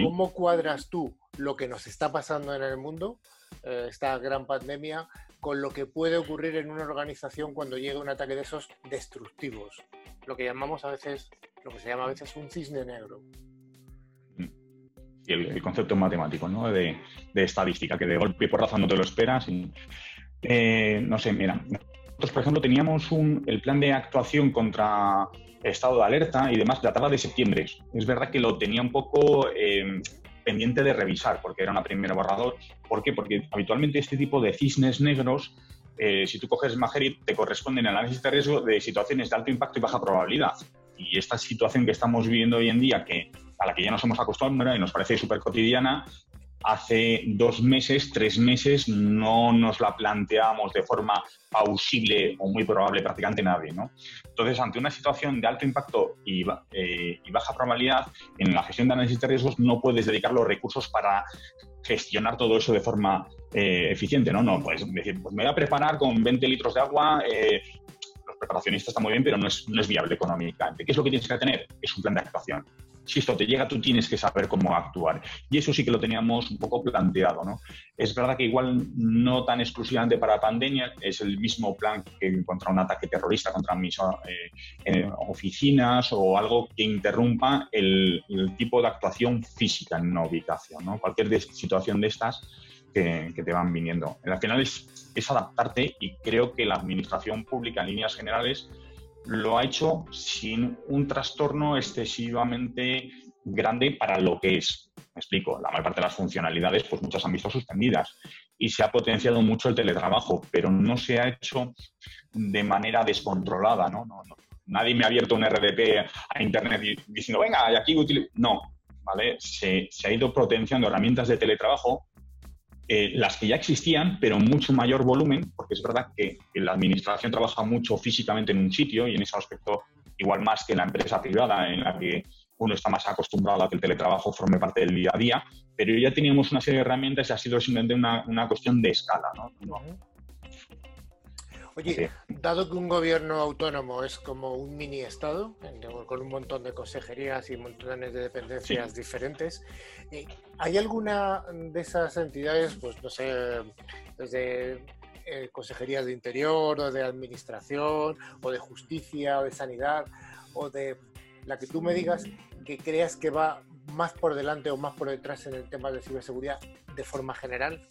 S1: ¿cómo cuadras tú lo que nos está pasando en el mundo, eh, esta gran pandemia, con lo que puede ocurrir en una organización cuando llega un ataque de esos destructivos? Lo que llamamos a veces, lo que se llama a veces un cisne negro.
S6: Y el, concepto matemático, ¿no? De, estadística, que de golpe por razón no te lo esperas. Y, eh, no sé, mira, nosotros, por ejemplo, teníamos el plan de actuación contra estado de alerta y demás, databa de septiembre. Es verdad que lo tenía un poco eh, pendiente de revisar, porque era una primera borrador. ¿Por qué? Porque habitualmente este tipo de cisnes negros, eh, si tú coges Magerit, te corresponden análisis de riesgo de situaciones de alto impacto y baja probabilidad. Y esta situación que estamos viviendo hoy en día, que a la que ya nos hemos acostumbrado y nos parece súper cotidiana, hace dos meses, tres meses, no nos la planteamos de forma pausible o muy probable prácticamente nadie. ¿no? Entonces, ante una situación de alto impacto y, eh, baja probabilidad, en la gestión de análisis de riesgos no puedes dedicar los recursos para gestionar todo eso de forma eh, eficiente. No, no, puedes decir, pues me voy a preparar con 20 litros de agua. Eh, los preparacionistas están muy bien, pero no es, no es viable económicamente. ¿Qué es lo que tienes que tener? Es un plan de actuación si esto te llega, tú tienes que saber cómo actuar. Y eso sí que lo teníamos un poco planteado. ¿no? Es verdad que igual no tan exclusivamente para pandemia, es el mismo plan que contra un ataque terrorista, contra mis eh, oficinas o algo que interrumpa el, tipo de actuación física en una ubicación. ¿no? Cualquier situación de estas que, te van viniendo. Al final es adaptarte y creo que la administración pública en líneas generales lo ha hecho sin un trastorno excesivamente grande para lo que es. Me explico, la mayor parte de las funcionalidades, pues muchas han visto suspendidas y se ha potenciado mucho el teletrabajo, pero no se ha hecho de manera descontrolada, ¿no? nadie me ha abierto un RDP a Internet diciendo, venga, aquí utilizo... No, ¿vale? Se, se ha ido potenciando herramientas de teletrabajo eh, las que ya existían, pero en mucho mayor volumen, porque es verdad que, la administración trabaja mucho físicamente en un sitio y en ese aspecto igual más que la empresa privada en la que uno está más acostumbrado a que el teletrabajo forme parte del día a día, pero ya teníamos una serie de herramientas y ha sido simplemente una, cuestión de escala. ¿no?
S1: Oye, dado que un gobierno autónomo es como un mini estado, con un montón de consejerías y montones de dependencias diferentes, eh, ¿hay alguna de esas entidades, pues no sé, desde eh, consejerías de interior o de administración o de justicia o de sanidad o de la que tú me digas que creas que va más por delante o más por detrás en el tema de ciberseguridad de forma general?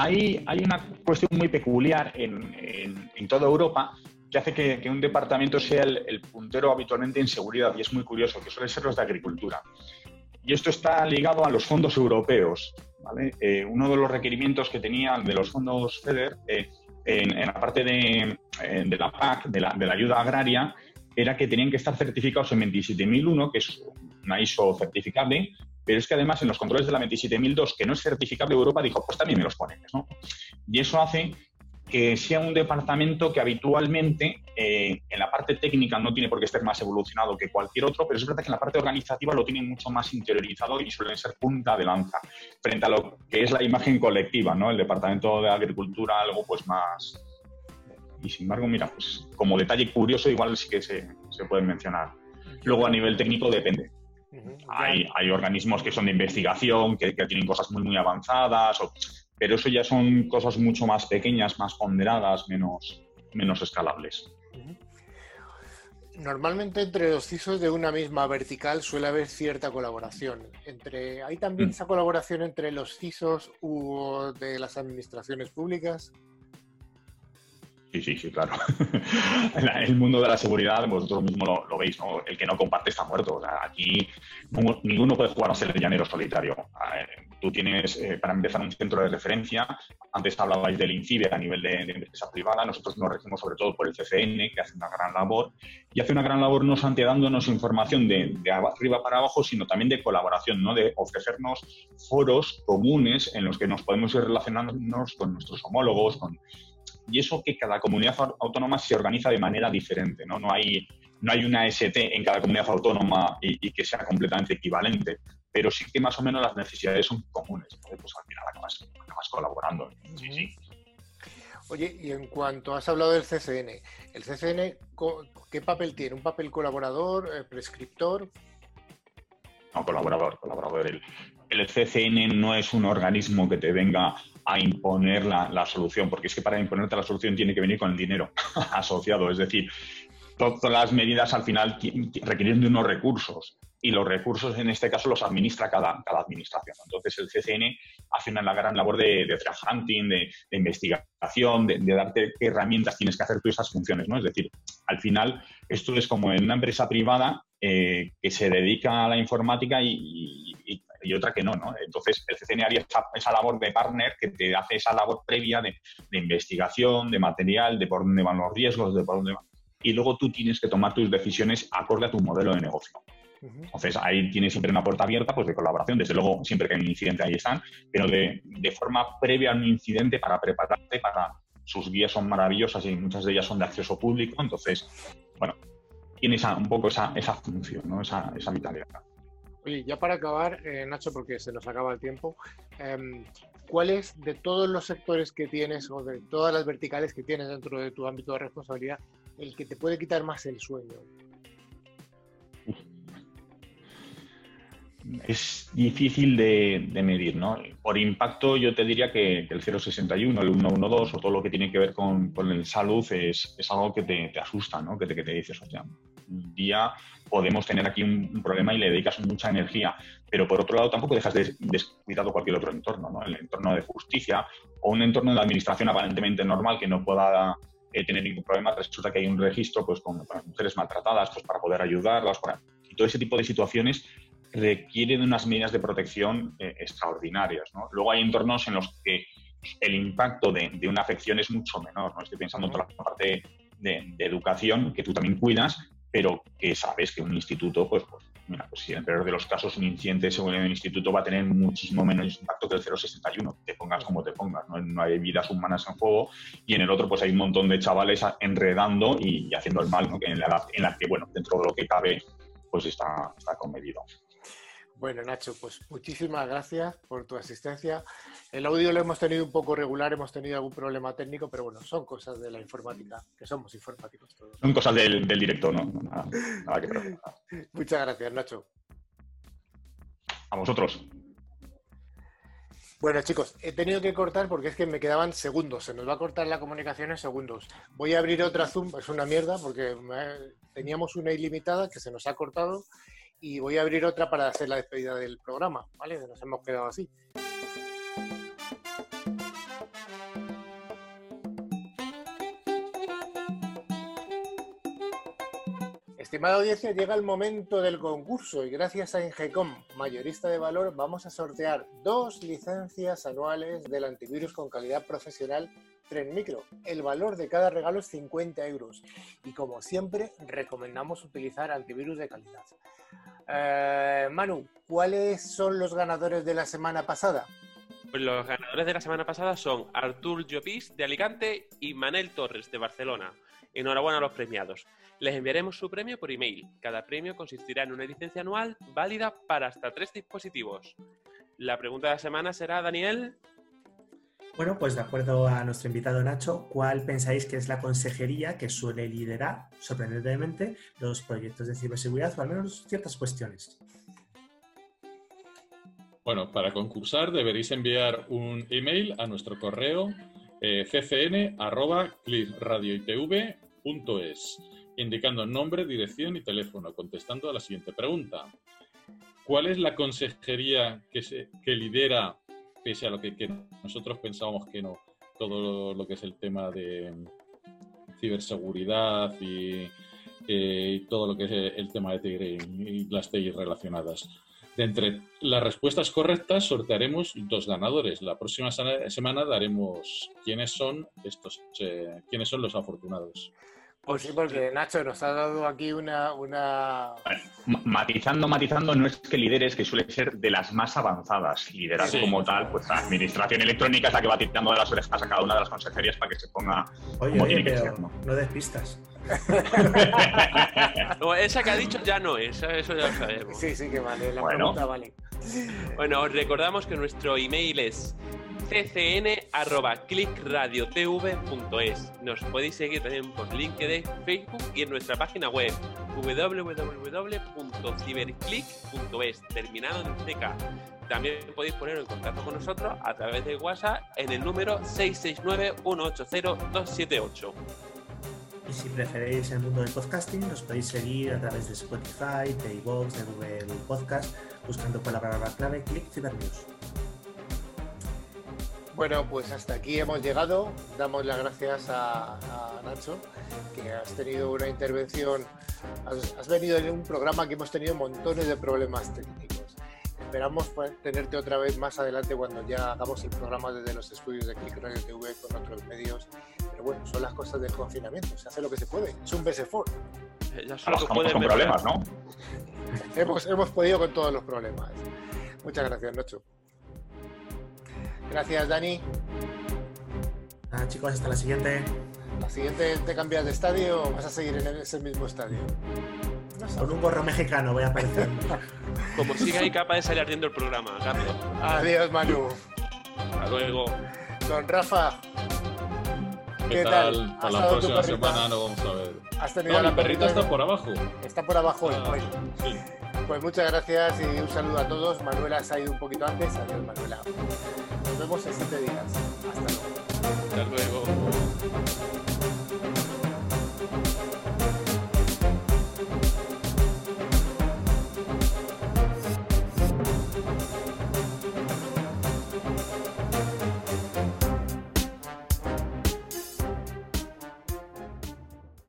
S6: Hay, una cuestión muy peculiar en, toda Europa que hace que, un departamento sea el, puntero habitualmente en seguridad y es muy curioso, que suele ser los de agricultura. Y esto está ligado a los fondos europeos. Eh, uno de los requerimientos que tenían de los fondos FEDER eh, en, la parte de, eh, de la PAC, de la, de la, ayuda agraria, era que tenían que estar certificados en 27001, que es una ISO certificable, pero es que además en los controles de la 27002, que no es certificable Europa, dijo, pues también me los ponen. ¿no? Y eso hace que sea un departamento que habitualmente eh, en la parte técnica no tiene por qué estar más evolucionado que cualquier otro, pero es verdad que en la parte organizativa lo tiene mucho más interiorizado y suelen ser punta de lanza frente a lo que es la imagen colectiva, ¿no? El departamento de agricultura, algo pues más... Y sin embargo, mira, pues como detalle curioso igual sí que se, se pueden mencionar. Luego a nivel técnico depende. Hay, hay, organismos que son de investigación, que, que tienen cosas muy, muy avanzadas, o, pero eso ya son cosas mucho más pequeñas, más ponderadas, menos, menos escalables.
S1: Normalmente entre los CISOs de una misma vertical suele haber cierta colaboración. Entre, ¿Hay también mm. esa colaboración entre los CISOs u de las administraciones públicas?
S6: Sí, sí, sí, claro. el mundo de la seguridad, vosotros mismos lo, veis, ¿no? El que no comparte está muerto. aquí ninguno puede jugar a ser el llanero solitario. Tú tienes, eh, para empezar, un centro de referencia. Antes hablabais del INCIBE a nivel de, empresa privada. Nosotros nos regimos sobre todo por el CCN, que hace una gran labor. Y hace una gran labor no solamente dándonos información de, de arriba para abajo, sino también de colaboración, ¿no? De ofrecernos foros comunes en los que nos podemos ir relacionándonos con nuestros homólogos, con y eso que cada comunidad autónoma se organiza de manera diferente, ¿no? No hay, no hay una ST en cada comunidad autónoma y, que sea completamente equivalente, pero sí que más o menos las necesidades son comunes, pues al final acabas, colaborando. Sí, sí.
S1: Oye, y en cuanto has hablado del CCN, ¿el CCN qué papel tiene? ¿Un papel colaborador, eh, prescriptor?
S6: No, colaborador, colaborador. El, el CCN no es un organismo que te venga a imponer la, solución, porque es que para imponerte la solución tiene que venir con el dinero asociado. Es decir, todas las medidas al final requieren de unos recursos y los recursos en este caso los administra cada, cada administración. Entonces el CCN hace una gran labor de, de hunting, de, investigación, de, darte qué herramientas tienes que hacer tú esas funciones. ¿no? Es decir, al final esto es como en una empresa privada eh, que se dedica a la informática y otra que no, ¿no? Entonces, el CCN haría esa, labor de partner que te hace esa labor previa de, investigación, de material, de por dónde van los riesgos, de por dónde van... Y luego tú tienes que tomar tus decisiones acorde a tu modelo de negocio. Entonces, ahí tienes siempre una puerta abierta pues, de colaboración. Desde luego, siempre que hay un incidente, ahí están, pero de, de forma previa a un incidente para prepararte, para sus guías son maravillosas y muchas de ellas son de acceso público. Entonces, bueno, tiene esa, un poco esa, esa función, ¿no? esa, esa vitalidad.
S1: Oye, ya para acabar, eh, Nacho, porque se nos acaba el tiempo, eh, ¿cuál es de todos los sectores que tienes o de todas las verticales que tienes dentro de tu ámbito de responsabilidad el que te puede quitar más el sueño?
S6: Es difícil de, medir, ¿no? Por impacto yo te diría que, el 061, el 112 o todo lo que tiene que ver con, con el salud es, es, algo que te, asusta, ¿no? Que te, que te dices, día podemos tener aquí un, problema y le dedicas mucha energía. Pero por otro lado, tampoco dejas descuidado cualquier otro entorno, ¿no? El entorno de justicia o un entorno de administración aparentemente normal que no pueda eh, tener ningún problema. Resulta que hay un registro pues, con, mujeres maltratadas pues, para poder ayudarlas. Y todo ese tipo de situaciones requieren unas medidas de protección eh, extraordinarias. ¿no? Luego hay entornos en los que el impacto de, una afección es mucho menor. ¿no? Estoy pensando en toda la parte de, educación que tú también cuidas, pero que sabes que un instituto, pues, pues, mira, pues si en el peor de los casos un incidente según el instituto va a tener muchísimo menos impacto que el 061, te pongas como te pongas, ¿no? hay vidas humanas en juego, y en el otro pues hay un montón de chavales enredando y, haciendo el mal, ¿no? en, la, en la que, bueno, dentro de lo que cabe, pues está, está comedido.
S1: Bueno, Nacho, pues muchísimas gracias por tu asistencia. El audio lo hemos tenido un poco regular, hemos tenido algún problema técnico, pero bueno, son cosas de la informática, que somos informáticos todos.
S6: Son cosas del, directo, ¿no? Nada, que
S1: Muchas gracias, Nacho.
S6: A vosotros.
S1: Bueno, chicos, he tenido que cortar porque es que me quedaban segundos. Se nos va a cortar la comunicación en segundos. Voy a abrir otra Zoom, es una mierda porque teníamos una ilimitada que se nos ha cortado y voy a abrir otra para hacer la despedida del programa, ¿vale? Nos hemos quedado así. Estimada audiencia, llega el momento del concurso y gracias a Ingecom, mayorista de valor, vamos a sortear dos licencias anuales del antivirus con calidad profesional Tren Micro. El valor de cada regalo es 50 euros y como siempre recomendamos utilizar antivirus de calidad. Eh, Manu, ¿cuáles son los ganadores de la semana pasada?
S5: Pues los ganadores de la semana pasada son Artur Llopis de Alicante y Manel Torres de Barcelona. Enhorabuena a los premiados. Les enviaremos su premio por email. Cada premio consistirá en una licencia anual válida para hasta tres dispositivos. La pregunta de la semana será, Daniel.
S2: Bueno, pues de acuerdo a nuestro invitado Nacho, ¿cuál pensáis que es la consejería que suele liderar, sorprendentemente, los proyectos de ciberseguridad o al menos ciertas cuestiones?
S4: Bueno, para concursar deberéis enviar un email a nuestro correo eh, indicando nombre, dirección y teléfono, contestando a la siguiente pregunta. ¿Cuál es la consejería que, se, que lidera pese a lo que, nosotros pensábamos que no, todo lo, que es el tema de ciberseguridad y, eh, todo lo que es el tema de Tigre y las TI relacionadas. De entre las respuestas correctas sortearemos dos ganadores. La próxima semana daremos quiénes son estos, eh, quiénes son los afortunados.
S1: Pues sí, porque Nacho nos ha dado aquí una... una...
S6: matizando, matizando, no es que lideres, que suele ser de las más avanzadas. Liderar como tal, pues la administración electrónica es la que va tirando de las orejas a cada una de las consejerías para que se ponga
S2: oye, oye, pero ¿no? no despistas.
S5: no, esa que ha dicho ya no es, eso ya lo sabemos.
S1: Sí, sí, que vale, la pregunta vale.
S5: Bueno, os recordamos que nuestro email es ccn.clickradiotv.es. Nos podéis seguir también por LinkedIn, Facebook y en nuestra página web www.ciberclick.es, terminado en CK. También podéis poner en contacto con nosotros a través de WhatsApp en el número 669-180-278.
S2: Y si preferéis el mundo del podcasting, nos podéis seguir a través de Spotify, de de Google Podcast, buscando por la palabra clave Click News.
S1: Bueno, pues hasta aquí hemos llegado. Damos las gracias a, Nacho, que has tenido una intervención, has, venido en un programa que hemos tenido montones de problemas técnicos. Esperamos pues, tenerte otra vez más adelante cuando ya hagamos el programa desde los estudios de Click Radio TV con otros medios. Pero bueno, son las cosas del confinamiento, se hace lo que se puede. Es un BS4.
S6: Ya solo con problemas, ¿no?
S1: hemos, hemos podido con todos los problemas. Muchas gracias, Nacho. Gracias, Dani.
S2: Chicos, hasta la siguiente.
S1: ¿La siguiente te cambias de estadio o vas a seguir en ese mismo estadio?
S2: Con un gorro mexicano voy a aparecer.
S5: Como siga ahí capaz de salir ardiendo el programa, Carlos.
S1: Adiós, Manu.
S5: Hasta luego.
S1: Don Rafa.
S4: ¿Qué, tal? Hasta la próxima semana no vamos a ver.
S1: ¿Has tenido
S4: la perrita está por abajo.
S1: Está por abajo ah, Sí. Pues muchas gracias y un saludo a todos. Manuela se ha ido un poquito antes. Adiós, Manuela. Nos vemos en siete días. Hasta